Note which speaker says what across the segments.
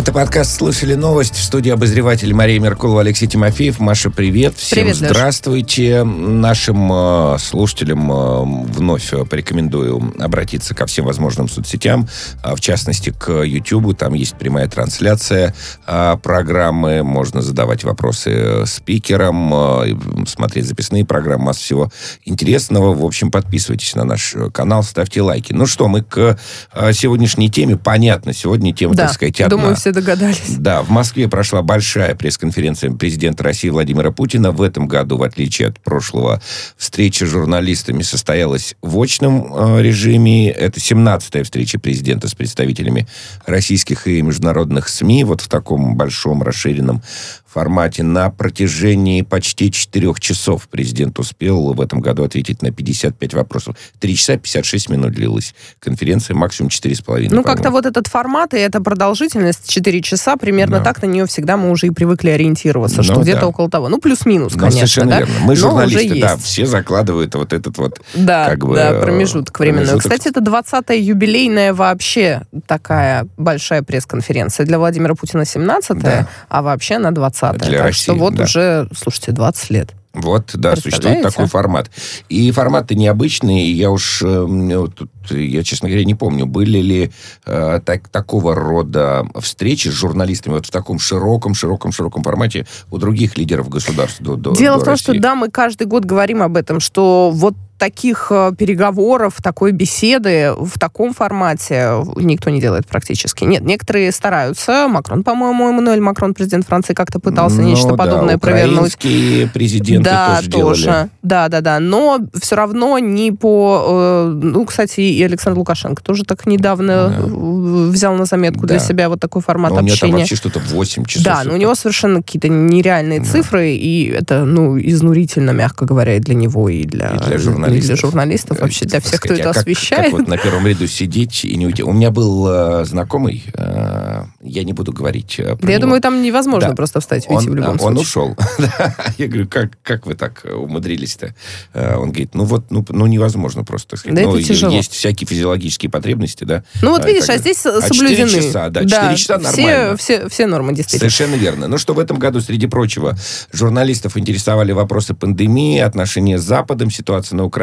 Speaker 1: Это подкаст «Слышали новость» в студии обозреватель Мария Меркулова, Алексей Тимофеев. Маша, привет. Всем
Speaker 2: привет,
Speaker 1: здравствуйте. Леш. Нашим э, слушателям э, вновь порекомендую обратиться ко всем возможным соцсетям, э, в частности, к YouTube. Там есть прямая трансляция э, программы. Можно задавать вопросы спикерам, э, смотреть записные программы, масса всего интересного. В общем, подписывайтесь на наш канал, ставьте лайки. Ну что, мы к э, сегодняшней теме. Понятно, сегодня тема,
Speaker 2: да,
Speaker 1: так сказать, одна.
Speaker 2: Думаю, все догадались.
Speaker 1: Да, в Москве прошла большая пресс-конференция президента России Владимира Путина. В этом году, в отличие от прошлого, встреча с журналистами состоялась в очном э, режиме. Это 17-я встреча президента с представителями российских и международных СМИ. Вот в таком большом расширенном формате. На протяжении почти четырех часов президент успел в этом году ответить на 55 вопросов. Три часа 56 минут длилась конференция, максимум четыре с половиной.
Speaker 2: Ну, как-то вот этот формат и эта продолжительность 4 часа, примерно да. так на нее всегда мы уже и привыкли ориентироваться, ну, что где-то около того. Ну, плюс-минус, ну, конечно.
Speaker 1: Совершенно
Speaker 2: да?
Speaker 1: верно. Мы журналисты, да, все закладывают вот этот вот
Speaker 2: да,
Speaker 1: как бы,
Speaker 2: да, промежуток временной.
Speaker 1: промежуток.
Speaker 2: Кстати, это 20-я юбилейная вообще такая большая пресс-конференция. Для Владимира Путина 17-я, да. а вообще на 20 20
Speaker 1: Для
Speaker 2: так
Speaker 1: России,
Speaker 2: что вот
Speaker 1: да.
Speaker 2: уже, слушайте, 20 лет.
Speaker 1: Вот, да, существует такой формат. И формат-то необычный, я уж, э, тут, я, честно говоря, не помню, были ли э, так, такого рода встречи с журналистами вот в таком широком, широком, широком формате у других лидеров государств до, до
Speaker 2: Дело
Speaker 1: до
Speaker 2: в том,
Speaker 1: России.
Speaker 2: что да, мы каждый год говорим об этом, что вот таких э, переговоров, такой беседы в таком формате никто не делает практически. Нет, некоторые стараются. Макрон, по-моему, Эммануэль Макрон, президент Франции, как-то пытался
Speaker 1: ну,
Speaker 2: нечто
Speaker 1: да,
Speaker 2: подобное провернуть.
Speaker 1: президенты
Speaker 2: да,
Speaker 1: тоже, делали.
Speaker 2: Да, да, да. Но все равно не по... Э, ну, кстати, и Александр Лукашенко тоже так недавно да. взял на заметку да. для себя вот такой формат
Speaker 1: но у
Speaker 2: общения.
Speaker 1: него там вообще что-то 8 часов.
Speaker 2: Да, но у него совершенно какие-то нереальные да. цифры, и это, ну, изнурительно, мягко говоря, и для него, и для,
Speaker 1: и для журналистов.
Speaker 2: И для журналистов вообще, для всех,
Speaker 1: сказать,
Speaker 2: кто это
Speaker 1: а как,
Speaker 2: освещает.
Speaker 1: Как вот на первом ряду сидеть и не уйти. У меня был э, знакомый, э, я не буду говорить э, про
Speaker 2: Да, я
Speaker 1: него.
Speaker 2: думаю, там невозможно
Speaker 1: Да.
Speaker 2: просто встать и уйти
Speaker 1: он,
Speaker 2: в любом
Speaker 1: он
Speaker 2: случае.
Speaker 1: ушел. я говорю, как, как вы так умудрились-то? Э, Он говорит, ну вот, ну, ну невозможно просто. так сказать.
Speaker 2: Да
Speaker 1: ну,
Speaker 2: это тяжело.
Speaker 1: Есть всякие физиологические потребности, да.
Speaker 2: Ну вот
Speaker 1: А,
Speaker 2: видишь, а здесь.
Speaker 1: А
Speaker 2: соблюдены.
Speaker 1: 4 часа, да, 4 часа
Speaker 2: все,
Speaker 1: нормально.
Speaker 2: все, все нормы, действительно.
Speaker 1: Совершенно верно. Ну что в этом году, среди прочего, журналистов интересовали вопросы пандемии, отношения с Западом, ситуация на Украине,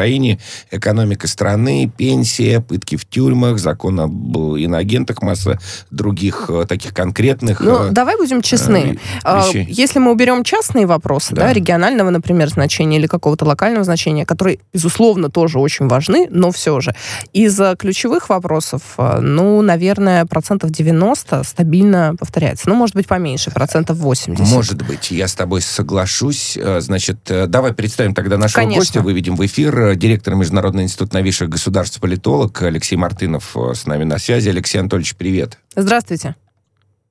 Speaker 1: экономика страны, пенсия, пытки в тюрьмах, закон об иноагентах, масса других э, таких конкретных
Speaker 2: Ну,
Speaker 1: э,
Speaker 2: давай будем честны.
Speaker 1: э,
Speaker 2: А,
Speaker 1: вещей.
Speaker 2: Если мы уберем частные вопросы, да.
Speaker 1: Да.
Speaker 2: регионального, например, значения или какого-то локального значения, которые, безусловно, тоже очень важны, но все же, из э, ключевых вопросов, э, ну, наверное, процентов 90 стабильно повторяется. Ну, может быть, поменьше, процентов 80.
Speaker 1: Может быть, я с тобой соглашусь. Э, Значит, э, давай представим тогда нашего
Speaker 2: Конечно.
Speaker 1: гостя, выведем в эфир. Э, Директор Международного института новейших государств, политолог Алексей Мартынов э, с нами на связи. Алексей Анатольевич, привет.
Speaker 2: Здравствуйте.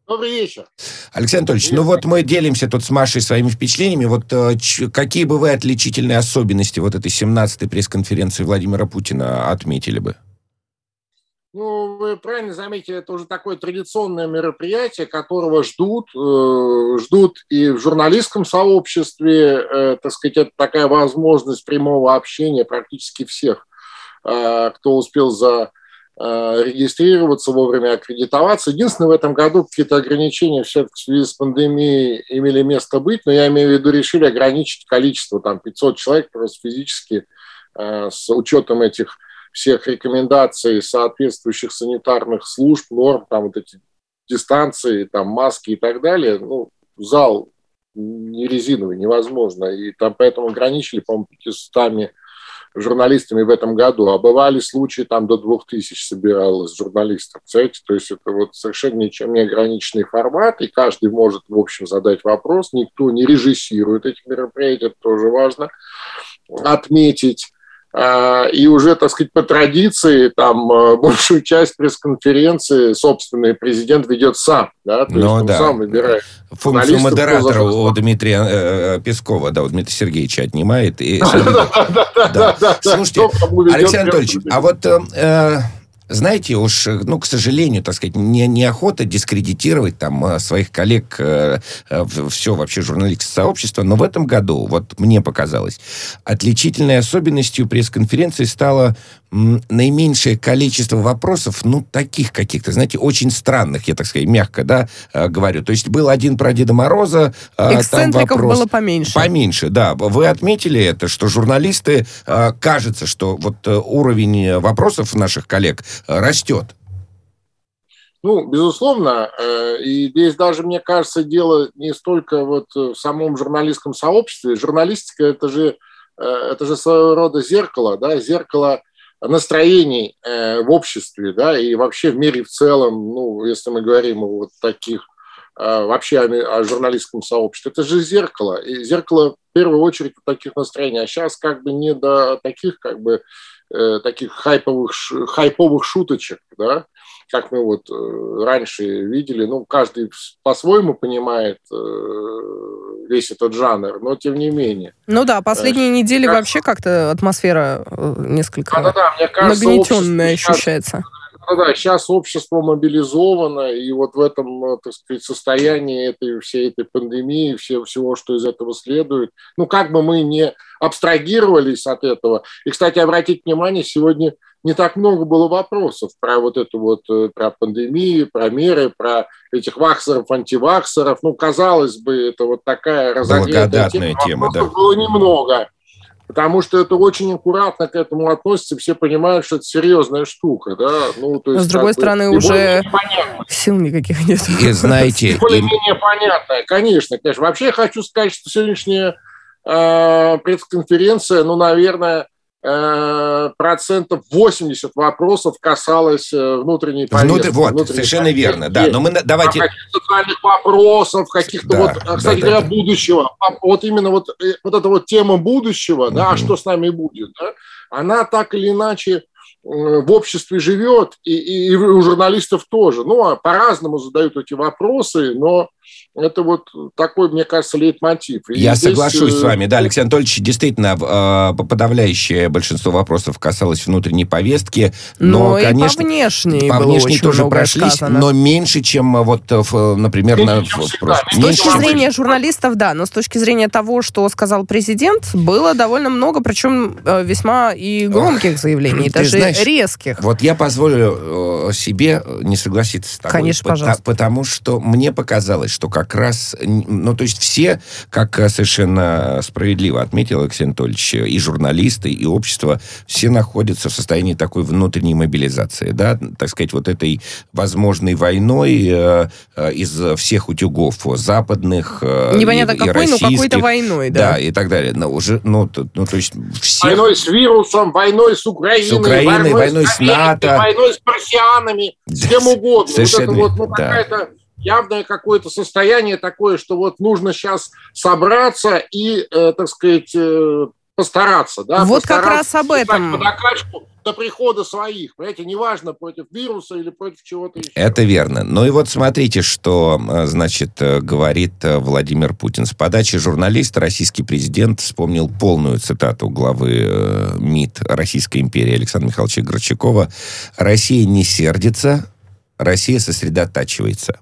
Speaker 3: Добрый вечер.
Speaker 1: Алексей Анатольевич, ну вот мы делимся тут с Машей своими впечатлениями. Вот э, ч- какие бы вы отличительные особенности вот этой 17-й пресс-конференции Владимира Путина отметили бы?
Speaker 3: Ну, вы правильно заметили, это уже такое традиционное мероприятие, которого ждут, э, ждут и в журналистском сообществе, э, так сказать, это такая возможность прямого общения практически всех, э, кто успел за э, регистрироваться вовремя, аккредитоваться. Единственное, в этом году какие-то ограничения все-таки в связи с пандемией имели место быть, но я имею в виду, решили ограничить количество, там, 500 человек просто физически э, с учетом этих всех рекомендаций соответствующих санитарных служб, норм, там вот эти дистанции, там маски и так далее, ну, зал не резиновый, невозможно. И там поэтому ограничили, по-моему, 500 журналистами в этом году. А бывали случаи, там до 2000 собиралось журналистов. Представляете? То есть это вот совершенно ничем не ограниченный формат, и каждый может, в общем, задать вопрос. Никто не режиссирует эти мероприятия, это тоже важно отметить. А, И уже, так сказать, по традиции, там э, большую часть пресс-конференции собственный президент ведет сам, да, то
Speaker 1: Ну
Speaker 3: есть он
Speaker 1: да.
Speaker 3: сам выбирает.
Speaker 1: Функцию модератора у Дмитрия э, э, Пескова, да, у Дмитрия Сергеевича отнимает. И,
Speaker 3: Да,
Speaker 1: Да.
Speaker 3: да, да.
Speaker 1: Слушайте, Алексей Анатольевич, а вот э, э, знаете, уж, э, ну, к сожалению, так сказать, не, неохота дискредитировать там э, своих коллег, э, все вообще журналистское сообщество, но в этом году, вот мне показалось, отличительной особенностью пресс-конференции стало наименьшее количество вопросов, ну, таких каких-то, знаете, очень странных, я так сказать, мягко, да, э, говорю. То есть был один про Деда Мороза,
Speaker 2: э, там вопрос... было поменьше.
Speaker 1: Поменьше, да. Вы отметили это, что журналисты, э, кажется, что вот уровень вопросов наших коллег растет.
Speaker 3: Ну, безусловно, и здесь даже, мне кажется, дело не столько вот в самом журналистском сообществе. Журналистика – это же, это же своего рода зеркало, да, зеркало настроений э, в обществе, да, и вообще в мире в целом, ну, если мы говорим о вот таких э, вообще о, журналистском сообществе, это же зеркало, и зеркало в первую очередь таких настроений, а сейчас как бы не до таких как бы э, таких хайповых хайповых шуточек, да, как мы вот раньше видели, ну, каждый по-своему понимает весь этот жанр, но тем не менее.
Speaker 2: Ну да, последние э, недели как... вообще как-то атмосфера несколько да, да, да, мне кажется, нагнетенная ощущается.
Speaker 3: Да, да, сейчас общество мобилизовано, и вот в этом, так сказать, состоянии этой всей этой пандемии, все, всего, что из этого следует, ну, как бы мы не абстрагировались от этого. И, кстати, обратите внимание, сегодня не так много было вопросов про вот эту вот, э, про пандемию, про меры, про этих ваксеров, антиваксеров. Ну, казалось бы, это вот такая
Speaker 1: разогретая тема. тема да.
Speaker 3: было немного. Потому что это очень аккуратно к этому относится, все понимают, что это серьезная штука, да.
Speaker 2: Ну, то есть, С другой стороны, уже сил никаких нет.
Speaker 1: И знаете...
Speaker 3: Более-менее понятно, конечно, конечно. Вообще я хочу сказать, что сегодняшняя э, пресс-конференция, ну, наверное, процентов 80 вопросов касалось э, внутренней повестки. Внутри,
Speaker 1: вот, внутренней совершенно повестки. верно, да. Но мы давайте...
Speaker 3: Каких-то социальных вопросов, каких-то да, вот, а, кстати да, говоря, да, будущего. А вот именно вот, э, вот эта вот тема будущего, угу. да, что с нами будет, да, она так или иначе в обществе живет, и, и, и у журналистов тоже. Ну, а по-разному задают эти вопросы, но это вот такой, мне кажется, лейтмотив.
Speaker 1: И Я здесь... соглашусь с э, вами. Да, Алексей Анатольевич, действительно, э, подавляющее большинство вопросов касалось внутренней повестки. Но,
Speaker 2: но
Speaker 1: конечно,
Speaker 2: и по внешней
Speaker 1: по внешней тоже прошлись, сказано. но меньше, чем э, вот, например, на, в,
Speaker 2: в, С точки зрения журналистов, да, но с точки зрения того, что сказал президент, было довольно много, причем весьма и громких Ох, заявлений, даже знаешь, резких.
Speaker 1: Вот я позволю себе не согласиться с тобой.
Speaker 2: Конечно, пожалуйста.
Speaker 1: Потому что мне показалось, что как раз, ну, то есть все, как э, совершенно справедливо отметил Алексей Анатольевич, и журналисты, и общество, все находятся в состоянии такой внутренней мобилизации, да, так сказать, вот этой возможной войной э, э из всех утюгов западных э,
Speaker 2: Непонятно и, какой, и но какой-то войной, да.
Speaker 1: Да, и так далее. Но уже, ну, то, ну, то есть все...
Speaker 3: Войной с вирусом, войной с Украиной,
Speaker 1: с Украиной войной, войной с, с НАТО.
Speaker 3: Войной с марсианами, с кем угодно. Совершенно, вот это вот, ну, да. какая-то явное какое-то состояние такое, что вот нужно сейчас собраться и, э, так сказать, э, постараться. Да,
Speaker 2: вот постараться, как раз об этом.
Speaker 3: Подокачку до прихода своих. Понимаете, неважно, против вируса или против чего-то еще.
Speaker 1: Это верно. Ну и вот смотрите, что, э, значит, говорит Владимир Путин. С подачи журналиста российский президент вспомнил полную цитату главы МИД Российской империи Александра Михайловича Горчакова. «Россия не сердится, Россия сосредотачивается».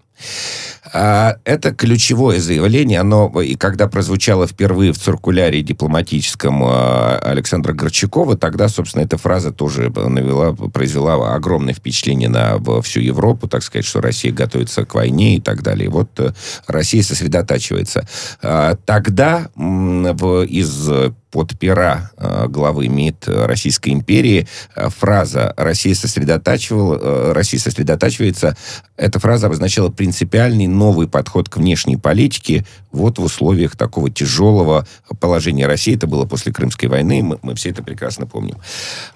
Speaker 1: А, это ключевое заявление, оно и когда прозвучало впервые в циркуляре дипломатическом а, Александра Горчакова, тогда, собственно, эта фраза тоже навела, произвела огромное впечатление на всю Европу, так сказать, что Россия готовится к войне и так далее. Вот э, Россия сосредотачивается. А, тогда из под пера э, главы МИД Российской империи э, фраза «Россия, сосредотачивала, э, Россия сосредотачивается» эта фраза обозначала принципиальный новый подход к внешней политике вот в условиях такого тяжелого положения России. Это было после Крымской войны, мы, мы все это прекрасно помним.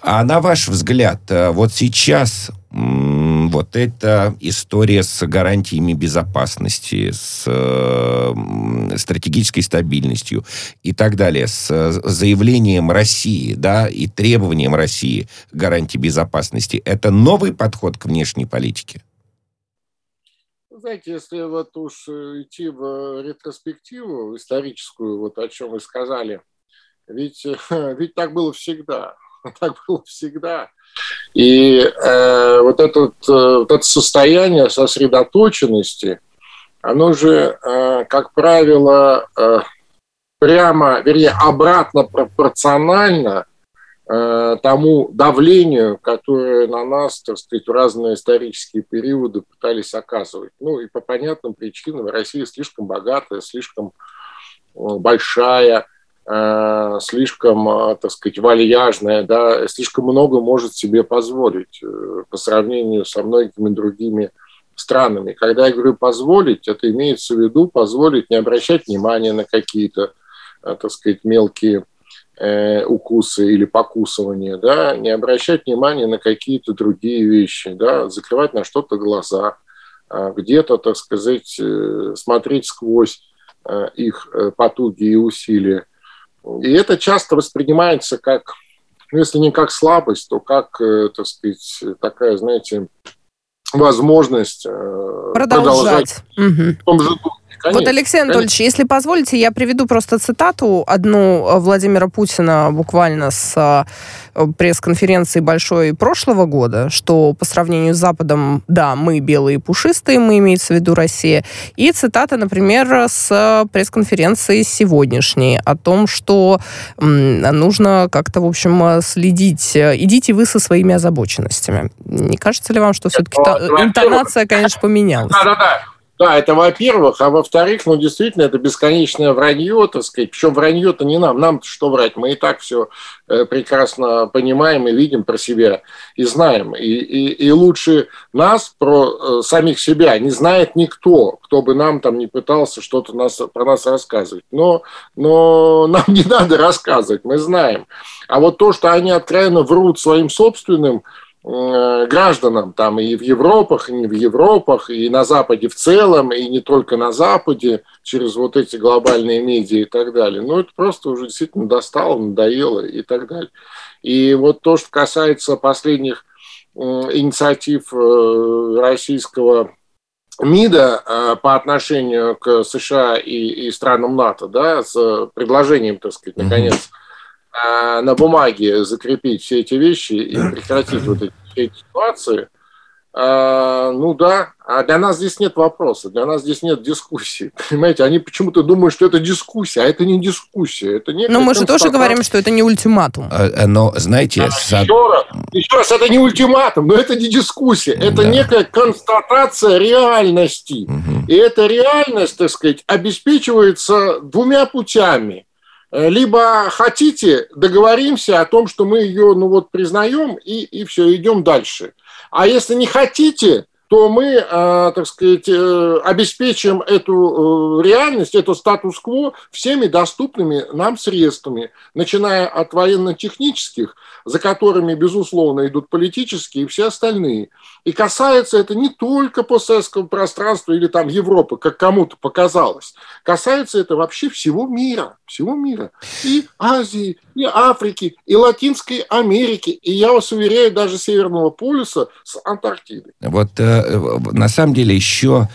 Speaker 1: А на ваш взгляд, вот сейчас вот эта история с гарантиями безопасности, с э, стратегической стабильностью и так далее, с заявлением России, да, и требованием России гарантии безопасности, это новый подход к внешней политике?
Speaker 3: Знаете, если вот уж идти в ретроспективу историческую, вот о чем вы сказали, ведь, ведь так было всегда. Так было всегда. И э, вот, этот, э, вот это состояние сосредоточенности, оно же, э, как правило, э, прямо, вернее, обратно пропорционально э, тому давлению, которое на нас, так сказать, разные исторические периоды пытались оказывать. Ну и по понятным причинам Россия слишком богатая, слишком большая, слишком, так сказать, вальяжная, да, слишком много может себе позволить по сравнению со многими другими странами. Когда я говорю позволить, это имеется в виду позволить не обращать внимания на какие-то, э, так сказать, мелкие э, укусы или покусывания, да, не обращать внимания на какие-то другие вещи, да, закрывать на что-то глаза, э, где-то, так сказать, э, смотреть сквозь э, их э, потуги и усилия. И это часто воспринимается как, ну, если не как слабость, то как, э, так сказать, такая, знаете, возможность э, продолжать, продолжать
Speaker 2: угу. в том же духе. Конечно, вот, Алексей Анатольевич, конечно. если позволите, я приведу просто цитату одну э, Владимира Путина буквально с э, пресс-конференции большой прошлого года, что по сравнению с Западом, да, мы белые и пушистые, мы имеется в виду Россия. И цитата, например, с пресс-конференции сегодняшней о том, что нужно как-то, в общем, следить. Идите вы со своими озабоченностями. Не кажется ли вам, что все-таки интонация, конечно, поменялась?
Speaker 3: Да-да-да. Да, это во-первых. А во-вторых, ну, действительно, это бесконечное вранье, так сказать. Причем вранье-то не нам. нам что врать? Мы и так все э, прекрасно понимаем и видим про себя и знаем. И, и, и лучше нас, про э, самих себя, не знает никто, кто бы нам там не пытался что-то нас, про нас рассказывать. Но, но нам не надо рассказывать, мы знаем. А вот то, что они откровенно врут своим собственным гражданам там и в Европах, и не в Европах, и на Западе в целом, и не только на Западе, через вот эти глобальные медиа и так далее. Ну, это просто уже действительно достало, надоело и так далее. И вот то, что касается последних инициатив э, российского МИДа э, по отношению к США и, и странам НАТО, да, с предложением, так сказать, наконец, а, на бумаге закрепить все эти вещи и прекратить вот эти, эти ситуации, а, ну да, а для нас здесь нет вопроса, для нас здесь нет дискуссии. Понимаете, они почему-то думают, что это дискуссия, а это не дискуссия. Это
Speaker 2: Но мы же тоже говорим, что это не ультиматум.
Speaker 1: А, э, но, знаете... А,
Speaker 3: сад... еще, раз, еще раз, это не ультиматум, но это не дискуссия. Это да. некая констатация реальности. Угу. И эта реальность, так сказать, обеспечивается двумя путями – Э, либо хотите, договоримся о том, что мы ее, ну вот, признаем, и, и все, идем дальше. А если не хотите, то мы, э, так сказать, э, обеспечим эту реальность, эту статус-кво всеми доступными нам средствами, начиная от военно-технических, за которыми, безусловно, идут политические и все остальные. И касается это не только постсоветского пространства или там Европы, как кому-то показалось. Касается это вообще всего мира, всего мира. И Азии, и Африки, и Латинской Америки, и я вас уверяю, даже Северного полюса с Антарктидой.
Speaker 1: Вот э, на самом деле еще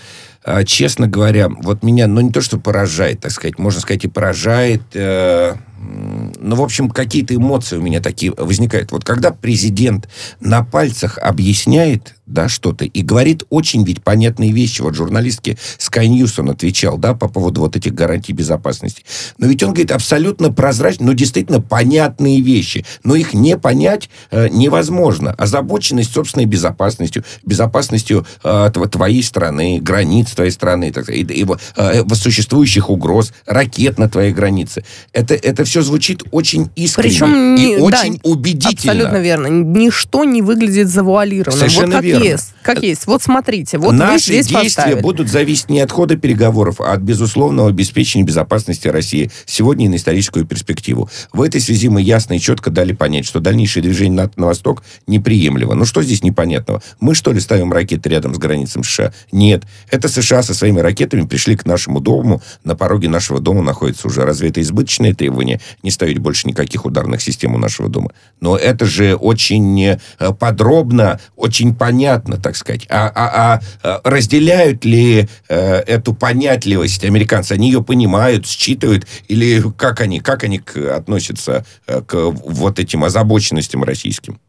Speaker 1: э, честно говоря, вот меня, ну, не то, что поражает, так сказать, можно сказать, и поражает, э, ну, в общем, какие-то эмоции у меня такие возникают. Вот когда президент на пальцах объясняет, да, что-то, и говорит очень ведь понятные вещи. Вот журналистке Sky News он отвечал, да, по поводу вот этих гарантий безопасности. Но ведь он говорит абсолютно прозрачно, но действительно понятные вещи. Но их не понять э, невозможно. Озабоченность собственной безопасностью, безопасностью э, твоей страны, границ твоей страны, так, и, и э, существующих угроз, ракет на твоей границе. Это, это все звучит очень искренне Причем, и да, очень убедительно.
Speaker 2: Абсолютно верно. Ничто не выглядит завуалированным.
Speaker 1: Совершенно
Speaker 2: вот
Speaker 1: верно верно.
Speaker 2: есть, как есть. Вот смотрите, вот
Speaker 1: Наши
Speaker 2: вы здесь
Speaker 1: действия
Speaker 2: поставили.
Speaker 1: будут зависеть не от хода переговоров, а от безусловного обеспечения безопасности России сегодня и на историческую перспективу. В этой связи мы ясно и четко дали понять, что дальнейшее движение НАТО на восток неприемлемо. Ну что здесь непонятного? Мы что ли ставим ракеты рядом с границами США? Нет. Это США со своими ракетами пришли к нашему дому. На пороге нашего дома находится уже. Разве это избыточное требование не ставить больше никаких ударных систем у нашего дома? Но это же очень э, подробно, очень понятно, так сказать. А, а, а разделяют ли э, эту понятливость американцы? Они ее понимают, считывают? Или как они, как они к, относятся э, к вот этим озабоченностям российским?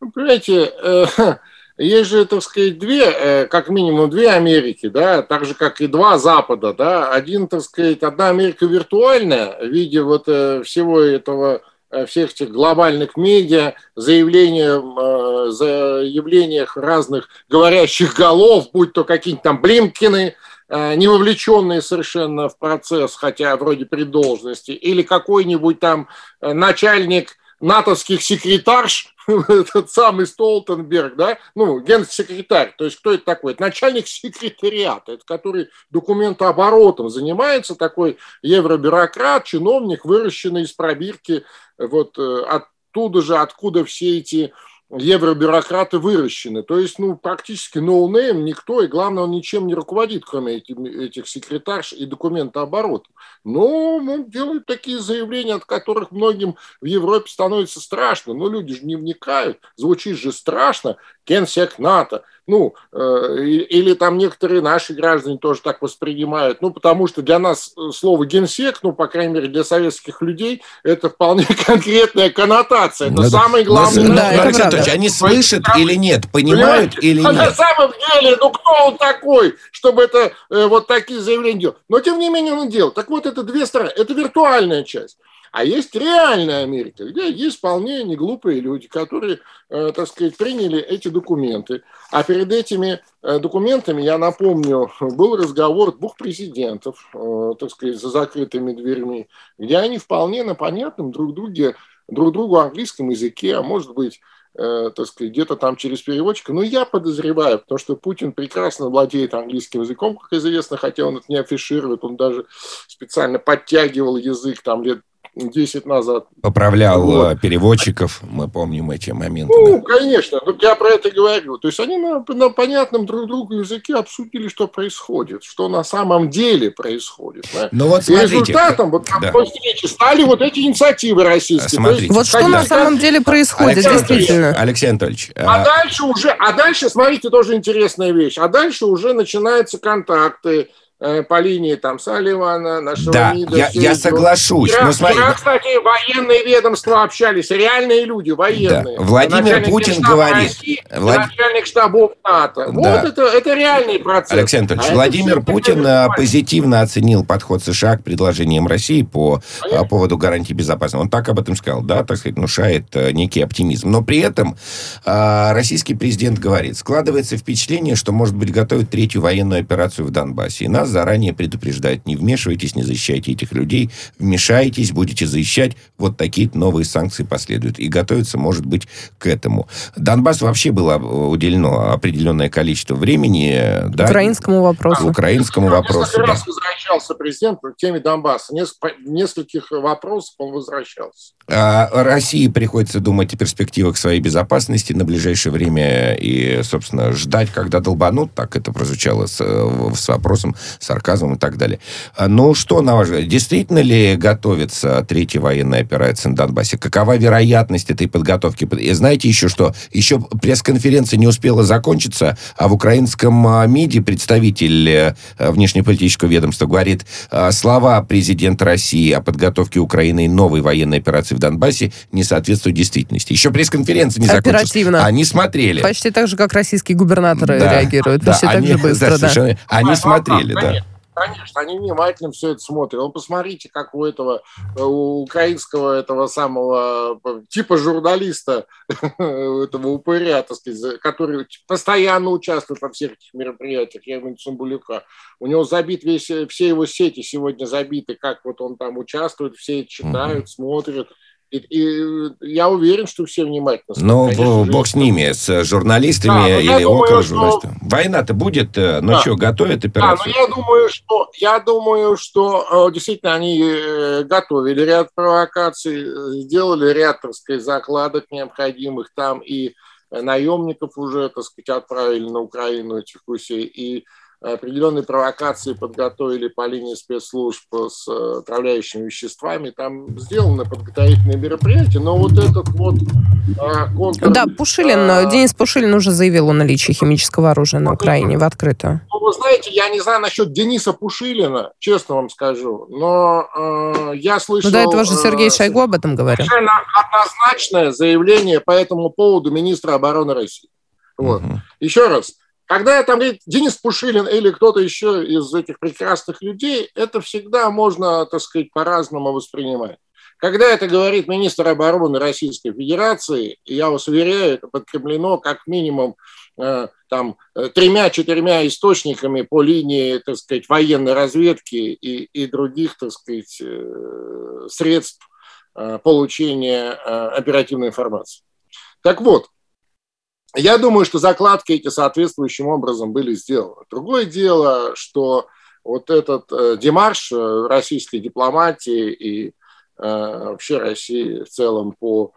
Speaker 3: Ну, понимаете, э, есть же, так сказать, две, э, как минимум две Америки, да, так же, как и два Запада, да. Один, так сказать, одна Америка виртуальная в виде вот э, всего этого э, всех этих глобальных медиа, заявления, заявлениях разных говорящих голов, будь то какие-нибудь там Блимкины, не вовлеченные совершенно в процесс, хотя вроде при должности, или какой-нибудь там начальник натовских секретарш, этот самый Столтенберг, да, ну, генсекретарь, то есть кто это такой? Это начальник секретариата, это который документооборотом занимается, такой евробюрократ, чиновник, выращенный из пробирки вот э, оттуда же, откуда все эти евробюрократы выращены. То есть, ну, практически no name, no никто, и главное, он ничем не руководит, кроме этих, этих секретарш и документооборота. Но ну, делают такие заявления, от которых многим в Европе становится страшно. Но люди же не вникают, звучит же страшно. Генсек НАТО, ну, э, или там некоторые наши граждане тоже так воспринимают, ну, потому что для нас э, слово генсек, ну, по крайней мере, для советских людей, это вполне конкретная коннотация, это ну, самое главное.
Speaker 1: Да, это Ильич, они слышат или нет, понимают или нет? А
Speaker 3: на самом деле, ну, кто он такой, чтобы это э, вот такие заявления делать? Но, тем не менее, он делал. Так вот, это две стороны, это виртуальная часть. А есть реальная Америка, где есть вполне неглупые люди, которые, э, так сказать, приняли эти документы. А перед этими э, документами, я напомню, был разговор двух президентов, э, так сказать, за закрытыми дверьми, где они вполне на понятном друг друге, друг другу английском языке, а может быть, так сказать, где-то там через переводчика. Но я подозреваю, потому что Путин прекрасно владеет английским языком, как известно, хотя он это не афиширует, он даже специально подтягивал язык там лет 10 назад.
Speaker 1: Поправлял вот. Э, переводчиков, мы помним эти моменты.
Speaker 3: Ну, да. конечно, ну, я про это говорю. То есть они на, на понятном друг другу языке обсудили, что происходит, что на самом деле происходит. Да?
Speaker 1: Ну, вот смотрите,
Speaker 3: И результатом вот да. такой встречи стали вот эти инициативы российские.
Speaker 2: Смотрите, есть, вот что на самом деле происходит, Алексей действительно.
Speaker 1: Алексей Анатольевич.
Speaker 3: А, а дальше уже, а дальше, смотрите, тоже интересная вещь. А дальше уже начинаются контакты, по линии там Салливана, нашего
Speaker 1: да, МИДа. Я, я соглашусь. Вчера,
Speaker 3: но смотри... вчера, кстати, военные ведомства общались, реальные люди, военные.
Speaker 1: Да. Владимир начальник Путин говорит...
Speaker 3: России, Влад... Начальник штабов НАТО. Да. Вот это, это реальный процесс.
Speaker 1: Алексей Анатольевич, а Владимир Путин э, позитивно оценил подход США к предложениям России по Понятно? поводу гарантии безопасности. Он так об этом сказал, да, так сказать, внушает э, некий оптимизм. Но при этом российский президент говорит, складывается впечатление, что, может быть, готовит третью военную операцию в Донбассе. И нас заранее предупреждает, не вмешивайтесь, не защищайте этих людей, вмешаетесь, будете защищать, вот такие новые санкции последуют. И готовиться, может быть, к этому. Донбасс вообще было уделено определенное количество времени.
Speaker 2: Да, украинскому вопросу.
Speaker 1: Украинскому вопросу,
Speaker 3: да. раз возвращался президент к теме Донбасса. Несколько, нескольких вопросов он возвращался.
Speaker 1: А России приходится думать о перспективах своей безопасности на ближайшее время и, собственно, ждать, когда долбанут, так это прозвучало с, с вопросом сарказмом и так далее. А, ну, что, на ваш взгляд, действительно ли готовится третья военная операция на Донбассе? Какова вероятность этой подготовки? И знаете еще что? Еще пресс-конференция не успела закончиться, а в украинском а, МИДе представитель э, внешнеполитического ведомства говорит, а, слова президента России о подготовке Украины и новой военной операции в Донбассе не соответствуют действительности. Еще пресс-конференция не закончилась. Оперативно. Они смотрели.
Speaker 2: Почти так же, как российские губернаторы да, реагируют. Да, Почти они, так же быстро, да.
Speaker 1: да. Они смотрели, да.
Speaker 3: Конечно, они внимательно все это смотрят. Ну, посмотрите, как у этого э, у украинского этого самого э, типа журналиста, этого упыря, так сказать, который постоянно участвует во всех этих мероприятиях, я имею Цымбулюка. У него забит весь, все его сети сегодня забиты, как вот он там участвует, все читают, смотрят. И, и я уверен, что все внимательно
Speaker 1: смотрят. Ну, бог с ними, с журналистами да, или думаю, около журналистов. Что... Война-то будет, э, ну да. что, готовят операцию?
Speaker 3: Да, но я думаю, что, я думаю, что э, действительно они э, готовили ряд провокаций, сделали ряд, так сказать, закладок необходимых там, и наемников уже, так сказать, отправили на Украину этих гусей, и определенные провокации подготовили по линии спецслужб с э, отравляющими веществами. Там сделаны подготовительные мероприятия, но вот этот вот
Speaker 2: а, контр... Да, Пушилин, а, Денис Пушилин уже заявил о наличии химического оружия на Украине в открытую.
Speaker 3: Ну, вы знаете, я не знаю насчет Дениса Пушилина, честно вам скажу, но э, я слышал... Ну,
Speaker 2: до этого же Сергей Шойгу об этом говорил.
Speaker 3: Однозначное заявление по этому поводу министра обороны России. Вот. Угу. Еще раз, когда там говорит Денис Пушилин или кто-то еще из этих прекрасных людей, это всегда можно, так сказать, по-разному воспринимать. Когда это говорит министр обороны Российской Федерации, я вас уверяю, это подкреплено как минимум э, там тремя-четырьмя источниками по линии, так сказать, военной разведки и, и других, так сказать, средств получения оперативной информации. Так вот, я думаю, что закладки эти соответствующим образом были сделаны. Другое дело, что вот этот э, демарш э, российской дипломатии и э, вообще России в целом по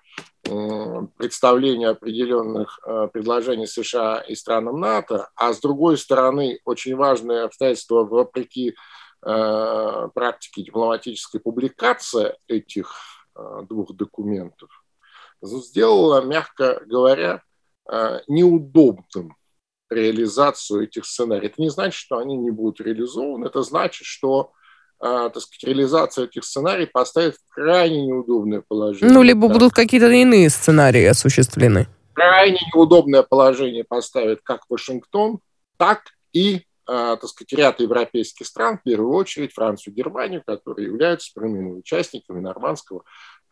Speaker 3: представлению определенных предложений США и странам НАТО, а с другой стороны очень важное обстоятельство вопреки практике дипломатической публикации этих двух документов сделала, мягко говоря, Э, неудобным реализацию этих сценариев. Это не значит, что они не будут реализованы, это значит, что э, так сказать, реализация этих сценариев поставит в крайне неудобное положение.
Speaker 2: Ну, либо да. будут какие-то иные сценарии осуществлены.
Speaker 3: Крайне неудобное положение поставит как Вашингтон, так и, э, так сказать, ряд европейских стран, в первую очередь Францию и Германию, которые являются прямыми участниками нормандского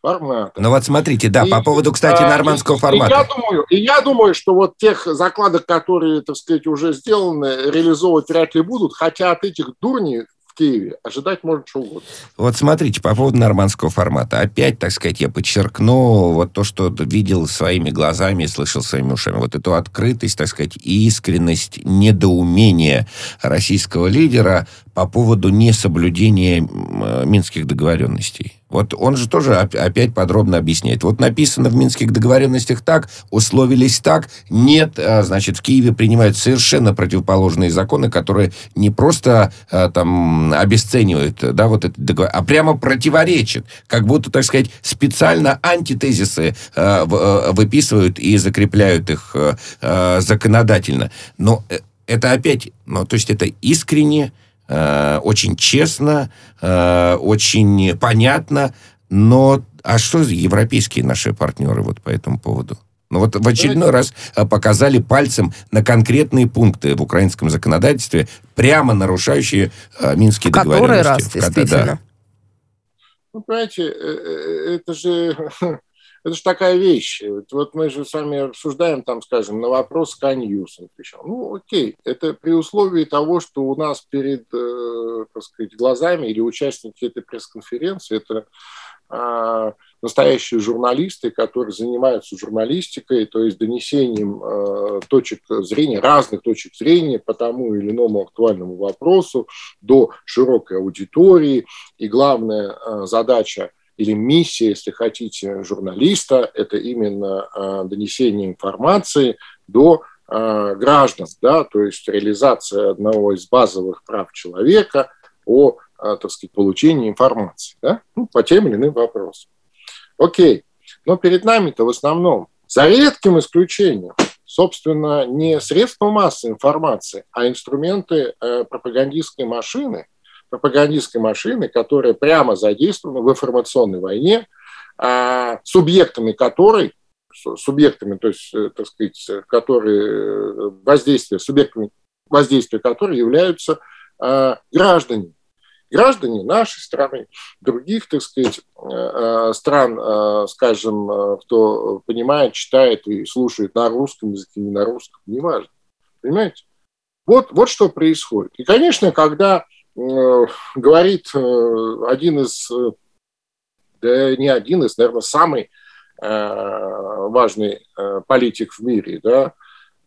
Speaker 3: формата.
Speaker 1: Ну вот смотрите, да, и, по поводу, кстати, а, нормандского и, формата.
Speaker 3: И я, думаю, и я думаю, что вот тех закладок, которые, так сказать, уже сделаны, реализовывать вряд ли будут, хотя от этих дурней Киеве. Ожидать можно что угодно.
Speaker 1: Вот смотрите, по поводу нормандского формата. Опять, так сказать, я подчеркну вот то, что видел своими глазами и слышал своими ушами. Вот эту открытость, так сказать, искренность, недоумение российского лидера по поводу несоблюдения минских договоренностей. Вот он же тоже опять подробно объясняет. Вот написано в Минских договоренностях так, условились так, нет, а, значит, в Киеве принимают совершенно противоположные законы, которые не просто а, там обесценивают, да, вот это договор, а прямо противоречат, как будто, так сказать, специально антитезисы выписывают и закрепляют их законодательно. Но э, это опять, ну, то есть это искренне, Э, очень честно, э, очень понятно, но а что европейские наши партнеры вот по этому поводу? Ну вот в очередной раз э, показали пальцем на конкретные пункты в украинском законодательстве, прямо нарушающие э, минские в договоренности.
Speaker 2: Который раз, действительно. Да.
Speaker 3: Ну, понимаете, это же это же такая вещь. Вот мы же с вами обсуждаем, там, скажем, на вопрос Каньюсен. Ну, окей, это при условии того, что у нас перед, э, так сказать, глазами или участники этой пресс-конференции, это э, настоящие журналисты, которые занимаются журналистикой, то есть донесением э, точек зрения, разных точек зрения по тому или иному актуальному вопросу до широкой аудитории. И главная э, задача или миссия, если хотите, журналиста – это именно а, донесение информации до а, граждан, да, то есть реализация одного из базовых прав человека о, а, так сказать, получении информации, да, ну, по тем или иным вопросам. Окей, но перед нами-то в основном, за редким исключением, собственно, не средства массовой информации, а инструменты э, пропагандистской машины – пропагандистской машины, которая прямо задействована в информационной войне, а, субъектами которой субъектами, то есть, э, так сказать, которые э, воздействия, субъектами воздействия которых являются а, граждане. Граждане нашей страны, других, так сказать, э, стран, скажем, кто понимает, читает и слушает на русском языке, не на русском, неважно. Понимаете? Вот, вот что происходит. И, конечно, когда говорит э, один из, э, да не один из, наверное, самый важный политик в мире, да,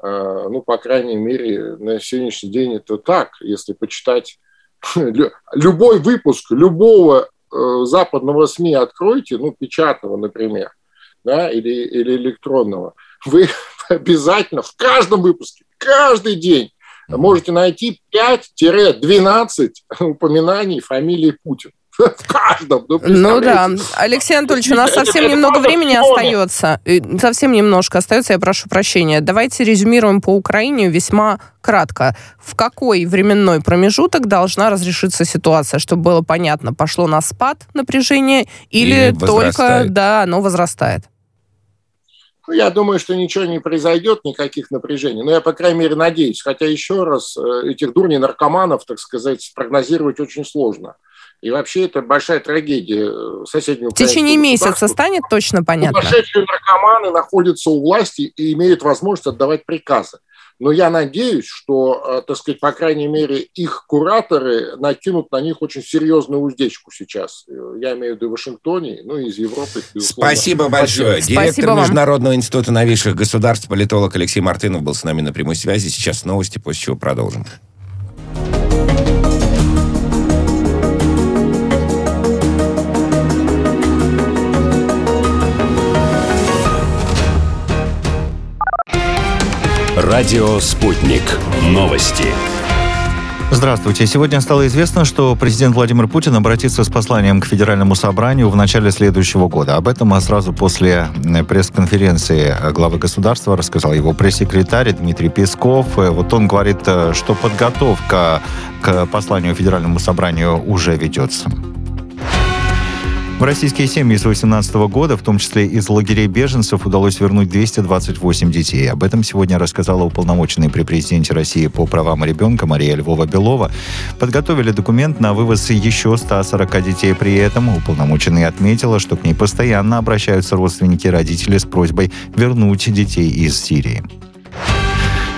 Speaker 3: ну, по крайней мере, на сегодняшний день это так, если почитать любой выпуск любого западного СМИ откройте, ну, печатного, например, да, или, или электронного, вы обязательно в каждом выпуске, каждый день можете найти 5-12 упоминаний фамилии Путин. В каждом.
Speaker 2: Ну, ну да. Алексей Анатольевич, у нас совсем немного времени остается. Совсем немножко остается, я прошу прощения. Давайте резюмируем по Украине весьма кратко. В какой временной промежуток должна разрешиться ситуация, чтобы было понятно, пошло на спад напряжение или, или только да, оно возрастает?
Speaker 3: Ну, я думаю, что ничего не произойдет, никаких напряжений. Но я, по крайней мере, надеюсь. Хотя, еще раз, э, этих дурней наркоманов, так сказать, прогнозировать очень сложно. И вообще это большая трагедия соседнего
Speaker 2: В течение месяца станет точно понятно?
Speaker 3: Сумасшедшие наркоманы находятся у власти и имеют возможность отдавать приказы. Но я надеюсь, что, э, так сказать, по крайней мере, их кураторы накинут на них очень серьезную уздечку сейчас. Я имею в виду в Вашингтоне, ну и из Европы.
Speaker 1: Безусловно. Спасибо большое. Спасибо. Директор
Speaker 2: Спасибо
Speaker 1: Международного института новейших государств, политолог Алексей Мартынов был с нами на прямой связи. Сейчас новости, после чего продолжим.
Speaker 4: Радио «Спутник». Новости.
Speaker 5: Здравствуйте. Сегодня стало известно, что президент Владимир Путин обратится с посланием к Федеральному собранию в начале следующего года. Об этом сразу после пресс-конференции главы государства рассказал его пресс-секретарь Дмитрий Песков. Вот он говорит, что подготовка к посланию Федеральному собранию уже ведется. В российские семьи с 2018 года, в том числе из лагерей беженцев, удалось вернуть 228 детей. Об этом сегодня рассказала уполномоченный при президенте России по правам ребенка Мария Львова-Белова. Подготовили документ на вывоз еще 140 детей. При этом уполномоченный отметила, что к ней постоянно обращаются родственники и родители с просьбой вернуть детей из Сирии.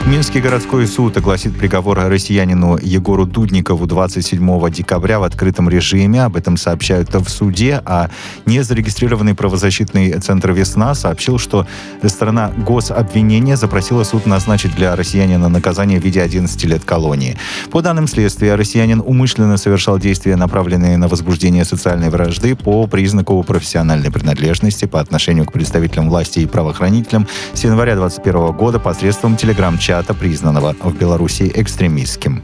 Speaker 5: Минский городской суд огласит приговор россиянину Егору Дудникову 27 декабря в открытом режиме. Об этом сообщают в суде, а незарегистрированный правозащитный центр «Весна» сообщил, что сторона гособвинения запросила суд назначить для россиянина наказание в виде 11 лет колонии. По данным следствия, россиянин умышленно совершал действия, направленные на возбуждение социальной вражды по признаку профессиональной принадлежности по отношению к представителям власти и правоохранителям с января 2021 года посредством телеграм-чата чата, признанного в Беларуси экстремистским.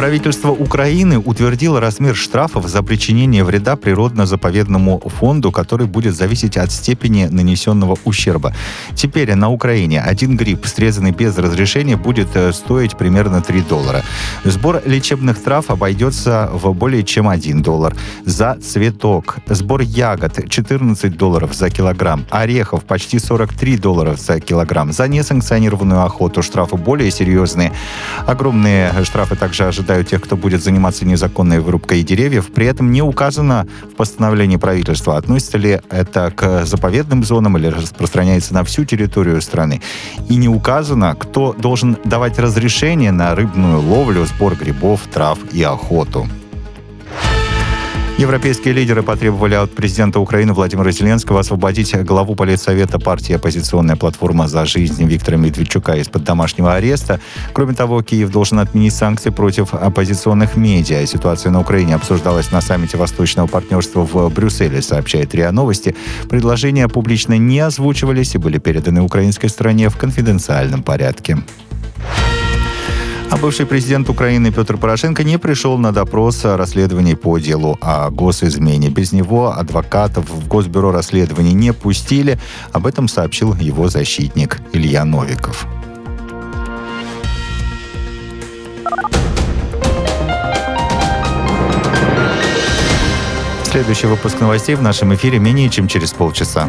Speaker 5: Правительство Украины утвердило размер штрафов за причинение вреда природно-заповедному фонду, который будет зависеть от степени нанесенного ущерба. Теперь на Украине один гриб, срезанный без разрешения, будет э, стоить примерно 3 доллара. Сбор лечебных трав обойдется в более чем 1 доллар. За цветок. Сбор ягод 14 долларов за килограмм. Орехов почти 43 доллара за килограмм. За несанкционированную охоту штрафы более серьезные. Огромные штрафы также ожидаются ожидают тех, кто будет заниматься незаконной вырубкой деревьев. При этом не указано в постановлении правительства, относится ли это к заповедным зонам или распространяется на всю территорию страны. И не указано, кто должен давать разрешение на рыбную ловлю, сбор грибов, трав и охоту. Европейские лидеры потребовали от президента Украины Владимира Зеленского освободить главу политсовета партии «Оппозиционная платформа за жизнь» Виктора Медведчука из-под домашнего ареста. Кроме того, Киев должен отменить санкции против оппозиционных медиа. Ситуация на Украине обсуждалась на саммите Восточного партнерства в Брюсселе, сообщает РИА Новости. Предложения публично не озвучивались и были переданы украинской стороне в конфиденциальном порядке. А бывший президент Украины Петр Порошенко не пришел на допрос о расследовании по делу о госизмене. Без него адвокатов в Госбюро расследований не пустили. Об этом сообщил его защитник Илья Новиков. Следующий выпуск новостей в нашем эфире менее чем через полчаса.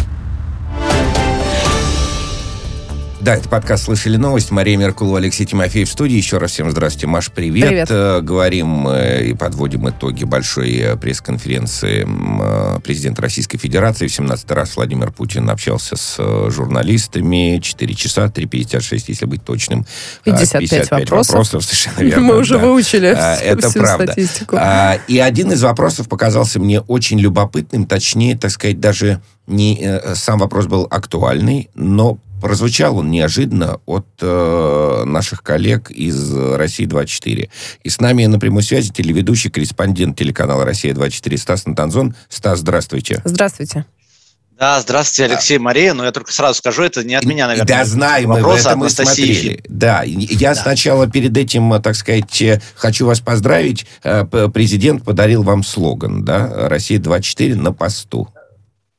Speaker 1: Да, это подкаст «Слышали новость». Мария Меркулова, Алексей Тимофеев в студии. Еще раз всем здравствуйте. Маш, привет.
Speaker 2: Привет.
Speaker 1: Э, говорим э, и подводим итоги большой э, пресс-конференции президента Российской Федерации. В 17 раз Владимир Путин общался с журналистами. 4 часа, 3,56, если быть точным.
Speaker 2: 55, 55 вопросов.
Speaker 1: вопросов. Совершенно верно.
Speaker 2: Мы уже
Speaker 1: да.
Speaker 2: выучили
Speaker 1: а, Это
Speaker 2: всю
Speaker 1: правда.
Speaker 2: статистику.
Speaker 1: А, и один из вопросов показался мне очень любопытным, точнее, так сказать, даже не сам вопрос был актуальный, но прозвучал он неожиданно от э, наших коллег из «России-24». И с нами на прямой связи телеведущий, корреспондент телеканала «Россия-24» Стас Натанзон. Стас, здравствуйте.
Speaker 2: Здравствуйте.
Speaker 6: Да, здравствуйте, Алексей да. Мария. Но я только сразу скажу, это не от меня, наверное.
Speaker 1: Да, знаем, мы в этом и смотрели. Да, я да. сначала перед этим, так сказать, э, хочу вас поздравить. Э, президент подарил вам слоган, да, «Россия 24 на посту».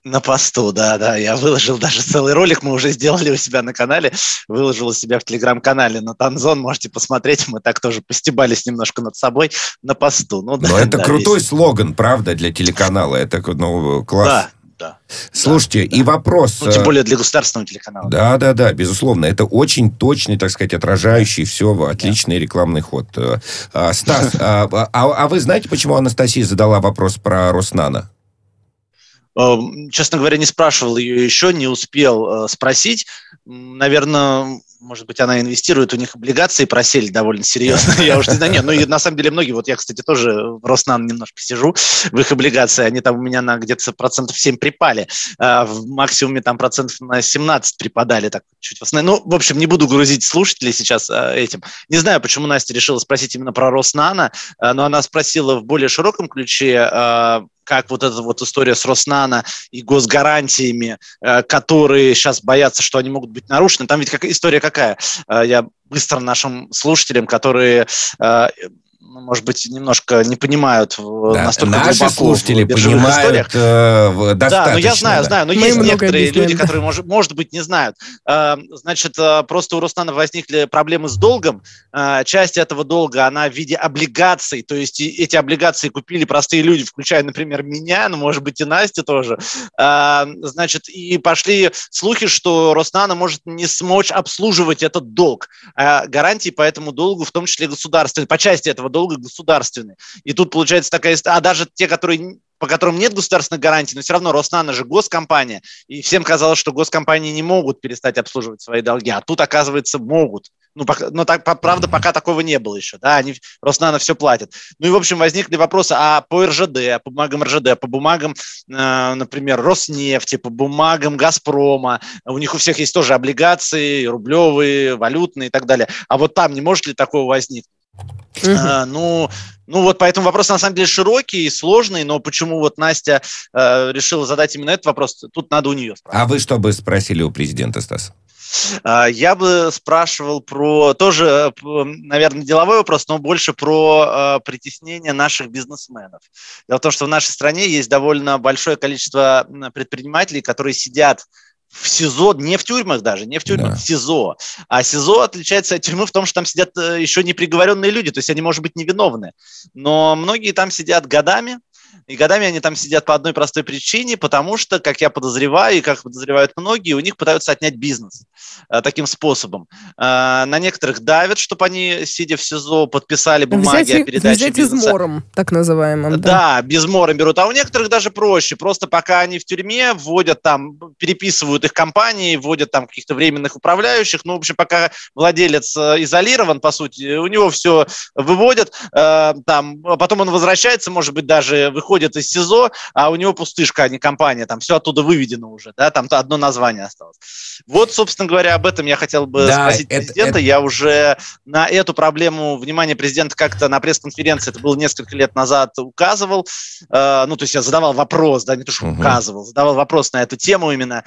Speaker 6: На посту, да, да. Я выложил даже целый ролик, мы уже сделали у себя на канале, выложил у себя в телеграм-канале на Танзон, можете посмотреть, мы так тоже постебались немножко над собой на посту.
Speaker 1: Ну, Но да, это да, крутой весь. слоган, правда, для телеканала, это ну, класс. Да, да. Слушайте, да, и да. вопрос...
Speaker 6: Ну, тем более для государственного телеканала.
Speaker 1: Да, да, да, безусловно. Это очень точный, так сказать, отражающий все, отличный да. рекламный ход. А, Стас, а, а, а вы знаете, почему Анастасия задала вопрос про Роснано?
Speaker 6: Честно говоря, не спрашивал ее еще, не успел э, спросить. Наверное, может быть, она инвестирует, у них облигации просели довольно серьезно. Я уже не знаю. Нет, ну, и на самом деле многие, вот я, кстати, тоже в Роснан немножко сижу в их облигации, они там у меня на где-то процентов 7 припали, а в максимуме там процентов на 17 припадали, так чуть в основном. Ну, в общем, не буду грузить слушателей сейчас а, этим. Не знаю, почему Настя решила спросить именно про Роснана, а, но она спросила в более широком ключе, а, как вот эта вот история с Роснана и госгарантиями, э, которые сейчас боятся, что они могут быть нарушены. Там ведь как, история какая? Э, я быстро нашим слушателям, которые э, ну, может быть, немножко не понимают да, настолько
Speaker 1: наши глубоко слушатели в понимают э,
Speaker 6: Да, но я знаю, да. знаю, но Мы есть некоторые объясняем, люди, которые, может, может быть, не знают. Э, значит, э, просто у Руслана возникли проблемы с долгом. Э, часть этого долга, она в виде облигаций, то есть эти облигации купили простые люди, включая, например, меня, ну, может быть, и Настя тоже. Э, значит, и пошли слухи, что Роснана может не смочь обслуживать этот долг. А гарантии по этому долгу, в том числе государственные, по части этого долга, долго государственные. И тут получается такая... А даже те, которые по которым нет государственных гарантий, но все равно Роснана же госкомпания, и всем казалось, что госкомпании не могут перестать обслуживать свои долги, а тут, оказывается, могут. Ну, пока, но так, правда, пока такого не было еще, да, они, Роснана все платят. Ну и, в общем, возникли вопросы, а по РЖД, по бумагам РЖД, по бумагам, э, например, Роснефти, по бумагам Газпрома, у них у всех есть тоже облигации, рублевые, валютные и так далее. А вот там не может ли такого возникнуть? Uh-huh. А, ну, ну вот поэтому вопрос на самом деле широкий и сложный, но почему вот Настя э, решила задать именно этот вопрос, тут надо у нее
Speaker 1: спрашивать. А вы что бы спросили у президента, Стас?
Speaker 6: А, я бы спрашивал про тоже, наверное, деловой вопрос, но больше про э, притеснение наших бизнесменов. Дело в том, что в нашей стране есть довольно большое количество предпринимателей, которые сидят в СИЗО, не в тюрьмах даже, не в тюрьмах, да. в СИЗО. А СИЗО отличается от тюрьмы в том, что там сидят э, еще не приговоренные люди, то есть они, может быть, невиновны. Но многие там сидят годами, и годами они там сидят по одной простой причине, потому что, как я подозреваю, и как подозревают многие, у них пытаются отнять бизнес э, таким способом. Э, на некоторых давят, чтобы они, сидя в СИЗО, подписали бумаги взять, о передаче взять бизнеса.
Speaker 2: измором, так называемым.
Speaker 6: Да, да безмором берут. А у некоторых даже проще. Просто пока они в тюрьме, вводят там, переписывают их компании, вводят там каких-то временных управляющих. Ну, в общем, пока владелец э, изолирован, по сути, у него все выводят. Там, а потом он возвращается, может быть, даже выходит из СИЗО, а у него пустышка, а не компания, там все оттуда выведено уже, да, там одно название осталось. Вот, собственно говоря, об этом я хотел бы да, спросить это, президента. Это... Я уже на эту проблему внимание президента как-то на пресс-конференции, это было несколько лет назад, указывал. Э, ну, то есть я задавал вопрос, да, не то, что угу. указывал, задавал вопрос на эту тему именно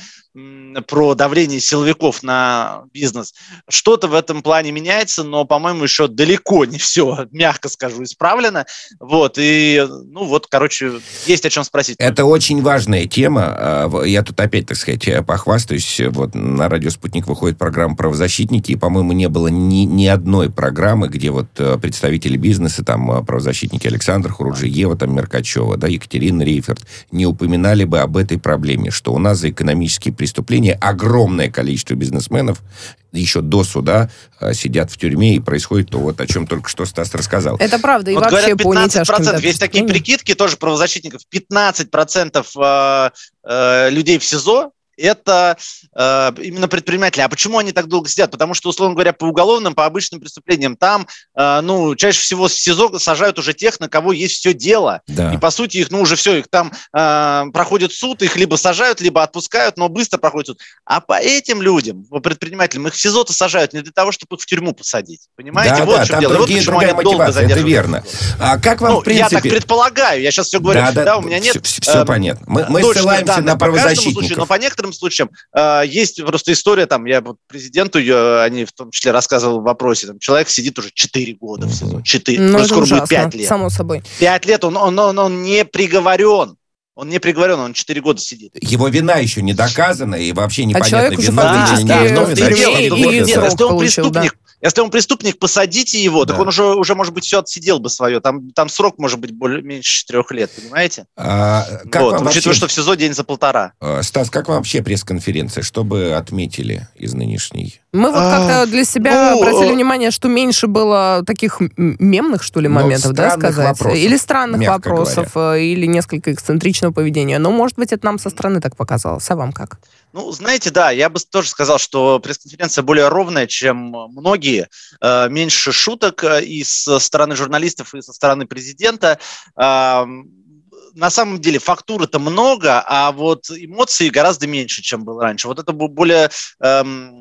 Speaker 6: про давление силовиков на бизнес. Что-то в этом плане меняется, но, по-моему, еще далеко не все, мягко скажу, исправлено. Вот, и, ну, вот, короче, есть о чем спросить.
Speaker 1: Это очень важная тема. А, я тут опять, так сказать, похвастаюсь. Вот на радио «Спутник» выходит программа «Правозащитники», и, по-моему, не было ни, ни одной программы, где вот э, представители бизнеса, там, э, правозащитники Александр Хуруджи, Ева там, Меркачева, да, Екатерина Рейферт, не упоминали бы об этой проблеме, что у нас за экономические преступления. Огромное количество бизнесменов еще до суда э, сидят в тюрьме, и происходит то, вот о чем только что Стас рассказал.
Speaker 2: Это правда, и
Speaker 6: вот
Speaker 2: вообще
Speaker 6: говорят, 15%, по процентов, есть такие прикидки тоже правозащитников, 15% э, э, людей в СИЗО это э, именно предприниматели. А почему они так долго сидят? Потому что, условно говоря, по уголовным, по обычным преступлениям там, э, ну, чаще всего в СИЗО сажают уже тех, на кого есть все дело. Да. И, по сути, их, ну, уже все, их там э, проходит суд, их либо сажают, либо отпускают, но быстро проходит суд. А по этим людям, по предпринимателям, их в СИЗО-то сажают не для того, чтобы их в тюрьму посадить. Понимаете?
Speaker 1: Да,
Speaker 6: вот
Speaker 1: да, в чем дело. Другие, вот почему они долго Это верно. А как вам, ну, в принципе...
Speaker 6: Я так предполагаю, я сейчас все говорю. Да, да, да у меня нет...
Speaker 1: Все, все э, понятно. Мы, мы ссылаемся на правозащитников.
Speaker 6: Случаю, но по некоторым случаям э, есть просто история, там, я вот президенту, ее, они в том числе рассказывал в вопросе, там, человек сидит уже 4 года в СИЗО. 4, ну, скоро ужасно, будет 5 лет.
Speaker 2: Само собой.
Speaker 6: 5 лет, он, он, он, он не приговорен. Он не приговорен, он 4 года сидит.
Speaker 1: Его вина еще не доказана, и вообще а непонятно,
Speaker 2: а виновен или не
Speaker 6: виновен. Нет, если он преступник, если он преступник, посадите его, да. так он уже, уже, может быть, все отсидел бы свое. Там, там срок может быть более, меньше четырех лет, понимаете? А, как вот, вам учитывая, вообще... что в СИЗО день за полтора.
Speaker 1: А, Стас, как вам вообще пресс-конференция? Что бы отметили из нынешней?
Speaker 2: Мы вот как-то а, для себя ну, обратили внимание, что меньше было таких мемных, что ли, ну, моментов, да, сказать? Вопросов, или странных вопросов, говоря. Э, или несколько эксцентричного поведения. Но, может быть, это нам со стороны так показалось. А вам как?
Speaker 6: Ну, знаете, да, я бы тоже сказал, что пресс-конференция более ровная, чем многие. Э, меньше шуток э, и со стороны журналистов, и со стороны президента на самом деле фактуры-то много, а вот эмоций гораздо меньше, чем было раньше. Вот это более эм,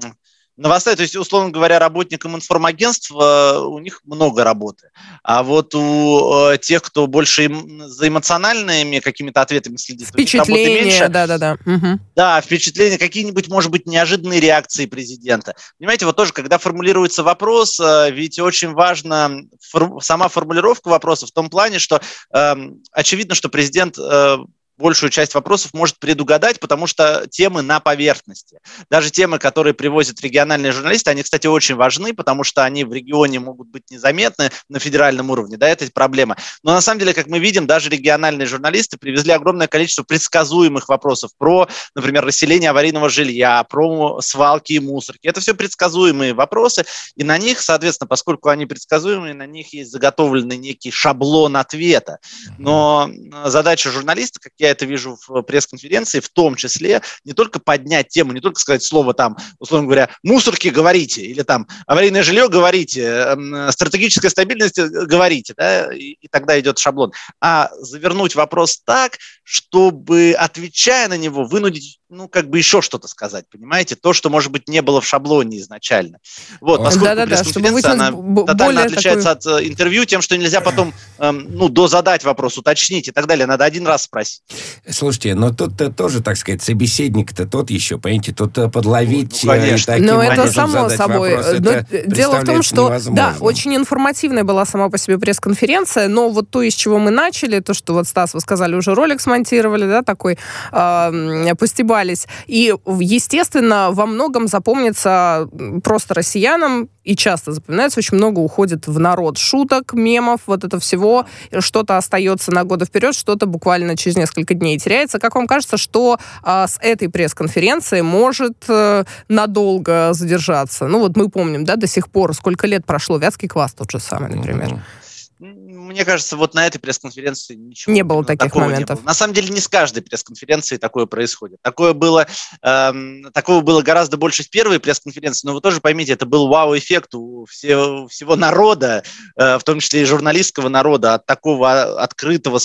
Speaker 6: новостей, то есть, условно говоря, работникам информагентства у них много работы. А вот у э, тех, кто больше за эмоциональными какими-то ответами следит,
Speaker 2: впечатления, да-да-да.
Speaker 6: Угу. Да, впечатления, какие-нибудь, может быть, неожиданные реакции президента. Понимаете, вот тоже, когда формулируется вопрос, э, ведь очень важна фор- сама формулировка вопроса в том плане, что э, очевидно, что президент э, большую часть вопросов может предугадать, потому что темы на поверхности. Даже темы, которые привозят региональные журналисты, они, кстати, очень важны, потому что они в регионе могут быть незаметны на федеральном уровне, да, это проблема. Но на самом деле, как мы видим, даже региональные журналисты привезли огромное количество предсказуемых вопросов про, например, расселение аварийного жилья, про свалки и мусорки. Это все предсказуемые вопросы, и на них, соответственно, поскольку они предсказуемые, на них есть заготовленный некий шаблон ответа. Но задача журналиста, как я это вижу в пресс-конференции, в том числе не только поднять тему, не только сказать слово там, условно говоря, мусорки говорите, или там аварийное жилье говорите, эм, стратегическая стабильность э, говорите, да, и, и тогда идет шаблон, а завернуть вопрос так, чтобы, отвечая на него, вынудить ну, как бы еще что-то сказать, понимаете? То, что, может быть, не было в шаблоне изначально. Вот, поскольку да, да, пресс-конференция, она тотально отличается такой... от э, интервью тем, что нельзя потом, эм, ну, дозадать вопрос, уточнить и так далее. Надо один раз спросить.
Speaker 1: Слушайте, но тут-то тоже, так сказать, собеседник-то тот еще, понимаете, тут э, подловить
Speaker 2: ну, конечно.
Speaker 1: таким
Speaker 2: Но это само собой. Вопрос, но дело в том, что, невозможно. да, очень информативная была сама по себе пресс-конференция, но вот то, из чего мы начали, то, что вот, Стас, вы сказали, уже ролик смонтировали, да, такой, э, пустебали остались. И, естественно, во многом запомнится просто россиянам, и часто запоминается, очень много уходит в народ шуток, мемов, вот это всего. Что-то остается на годы вперед, что-то буквально через несколько дней теряется. Как вам кажется, что а, с этой пресс-конференции может а, надолго задержаться? Ну вот мы помним, да, до сих пор, сколько лет прошло, Вятский квас тот же самый, например. Mm-hmm
Speaker 6: мне кажется, вот на этой пресс-конференции ничего
Speaker 2: не было таких моментов.
Speaker 6: было. На самом деле не с каждой пресс-конференцией такое происходит. Такое было, эм, такого было гораздо больше в первой пресс-конференции, но вы тоже поймите, это был вау-эффект у всего, всего народа, э, в том числе и журналистского народа, от такого открытого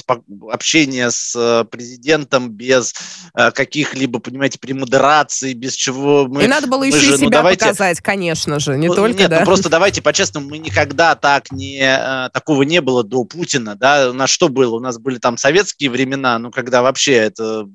Speaker 6: общения с э, президентом без э, каких-либо, понимаете, премодераций, без чего мы...
Speaker 2: И надо было еще же, и ну, себя ну, давайте, показать, конечно же, не ну, только,
Speaker 6: нет,
Speaker 2: да?
Speaker 6: Ну, просто давайте по-честному, мы никогда так не, э, такого не было до Путина, да, у нас что было? У нас были там советские времена, ну, когда вообще это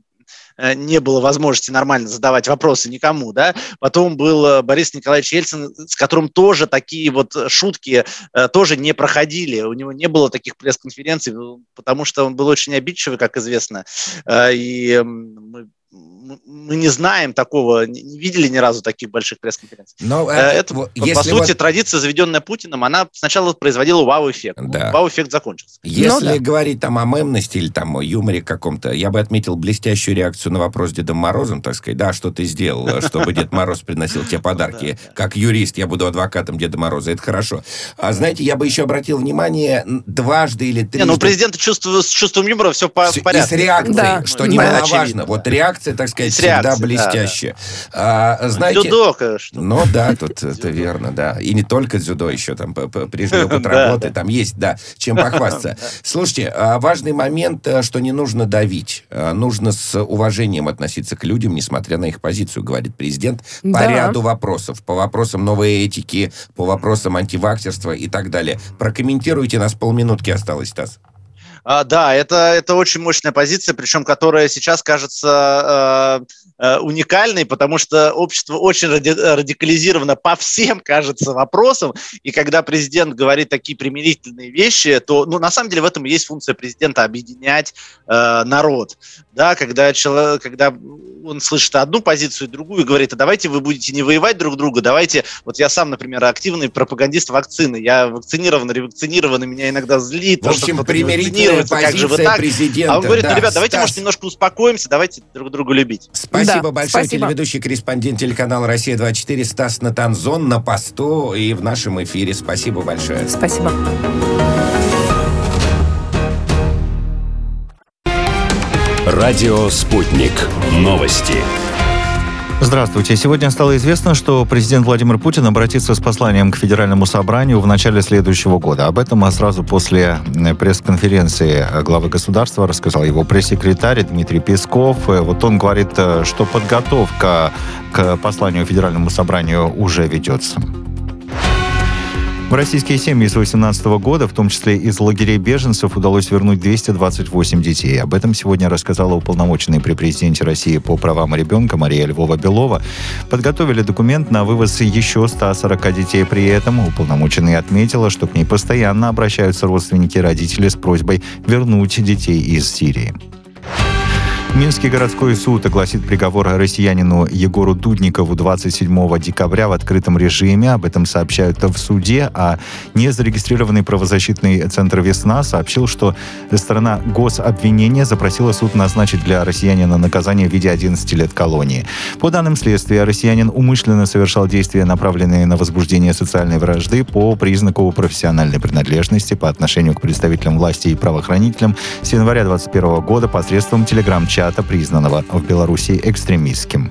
Speaker 6: э, не было возможности нормально задавать вопросы никому, да. Потом был э, Борис Николаевич Ельцин, с которым тоже такие вот шутки э, тоже не проходили. У него не было таких пресс-конференций, потому что он был очень обидчивый, как известно. И мы мы не знаем такого, не видели ни разу таких больших пресс-конференций. Но э, это, это если по сути, вот... традиция, заведенная Путиным, она сначала производила вау-эффект. Да. Вау-эффект закончился.
Speaker 1: Если ну, да. говорить там о мемности или там о юморе каком-то, я бы отметил блестящую реакцию на вопрос Дедом Морозом, так сказать, да, что ты сделал, чтобы Дед Мороз приносил тебе подарки. Как юрист я буду адвокатом Деда Мороза, это хорошо. А знаете, я бы еще обратил внимание дважды или трижды... Не,
Speaker 6: ну у президента чувство, с чувством юмора все в порядке.
Speaker 1: И с реакцией, что немаловажно. Вот реакция, так сказать, всегда
Speaker 6: реакции,
Speaker 1: блестяще. Да,
Speaker 6: да. А, знаете, дзюдо, конечно.
Speaker 1: Ну да, тут это верно, да. И не только дзюдо, еще там прежний опыт работы, там есть, да, чем похвастаться. Слушайте, а, важный момент, э, что не нужно давить. А, нужно с уважением относиться к людям, несмотря на их позицию, говорит президент, по ряду вопросов. По вопросам новой этики, по вопросам антиваксерства и так далее. Прокомментируйте, нас полминутки осталось, Стас.
Speaker 6: А, да, это, это очень мощная позиция, причем которая сейчас кажется э, э, уникальной, потому что общество очень ради, радикализировано по всем, кажется, вопросам. И когда президент говорит такие примирительные вещи, то, ну, на самом деле в этом и есть функция президента объединять э, народ. Да, когда, человек, когда он слышит одну позицию и другую, и говорит, а давайте вы будете не воевать друг друга, давайте, вот я сам, например, активный пропагандист вакцины, я вакцинирован, ревакцинирован, и меня иногда злит.
Speaker 1: В общем, примирительная позиция как же вы так? президента.
Speaker 6: А он говорит, да, ну, ребят, давайте, Стас... может, немножко успокоимся, давайте друг друга любить.
Speaker 1: Спасибо да, большое, спасибо. телеведущий корреспондент телеканала «Россия-24» Стас Натанзон на посту и в нашем эфире. Спасибо большое.
Speaker 2: Спасибо.
Speaker 4: Радио «Спутник». Новости.
Speaker 5: Здравствуйте. Сегодня стало известно, что президент Владимир Путин обратится с посланием к Федеральному собранию в начале следующего года. Об этом сразу после пресс-конференции главы государства рассказал его пресс-секретарь Дмитрий Песков. Э, вот он говорит, э, что подготовка к посланию Федеральному собранию уже ведется. В российские семьи с 2018 года, в том числе из лагерей беженцев, удалось вернуть 228 детей. Об этом сегодня рассказала уполномоченный при президенте России по правам ребенка Мария Львова-Белова. Подготовили документ на вывоз еще 140 детей. При этом уполномоченный отметила, что к ней постоянно обращаются родственники и родители с просьбой вернуть детей из Сирии. Минский городской суд огласит приговор россиянину Егору Дудникову 27 декабря в открытом режиме. Об этом сообщают в суде, а незарегистрированный правозащитный центр «Весна» сообщил, что сторона гособвинения запросила суд назначить для россиянина наказание в виде 11 лет колонии. По данным следствия, россиянин умышленно совершал действия, направленные на возбуждение социальной вражды по признаку профессиональной принадлежности по отношению к представителям власти и правоохранителям с января 2021 года посредством телеграм-чата чата, признанного в Беларуси экстремистским.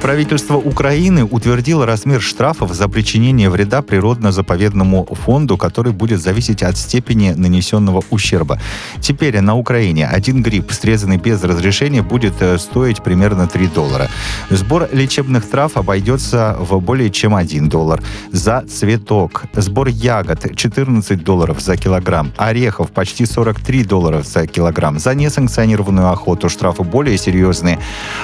Speaker 5: Правительство Украины утвердило размер штрафов за причинение вреда природно-заповедному фонду, который будет зависеть от степени нанесенного ущерба. Теперь на Украине один гриб, срезанный без разрешения, будет э, стоить примерно 3 доллара. Сбор лечебных трав обойдется в более чем 1 доллар. За цветок. Сбор ягод 14 долларов за килограмм. Орехов почти 43 доллара за килограмм. За несанкционированную охоту штрафы более серьезные.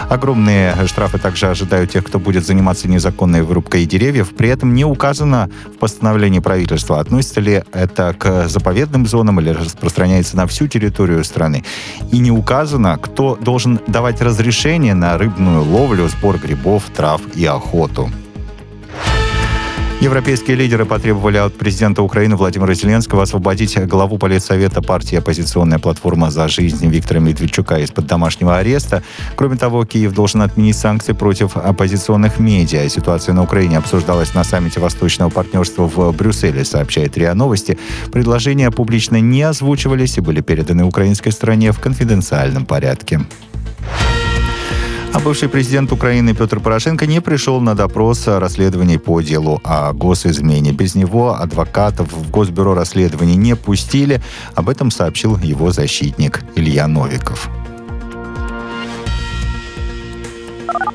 Speaker 5: Огромные штрафы также ожидаются ожидают тех, кто будет заниматься незаконной вырубкой деревьев. При этом не указано в постановлении правительства, относится ли это к заповедным зонам или распространяется на всю территорию страны. И не указано, кто должен давать разрешение на рыбную ловлю, сбор грибов, трав и охоту. Европейские лидеры потребовали от президента Украины Владимира Зеленского освободить главу политсовета партии «Оппозиционная платформа за жизнь» Виктора Медведчука из-под домашнего ареста. Кроме того, Киев должен отменить санкции против оппозиционных медиа. Ситуация на Украине обсуждалась на саммите Восточного партнерства в Брюсселе, сообщает РИА Новости. Предложения публично не озвучивались и были переданы украинской стороне в конфиденциальном порядке. А бывший президент Украины Петр Порошенко не пришел на допрос расследований по делу о госизмене. Без него адвокатов в Госбюро расследований не пустили. Об этом сообщил его защитник Илья Новиков.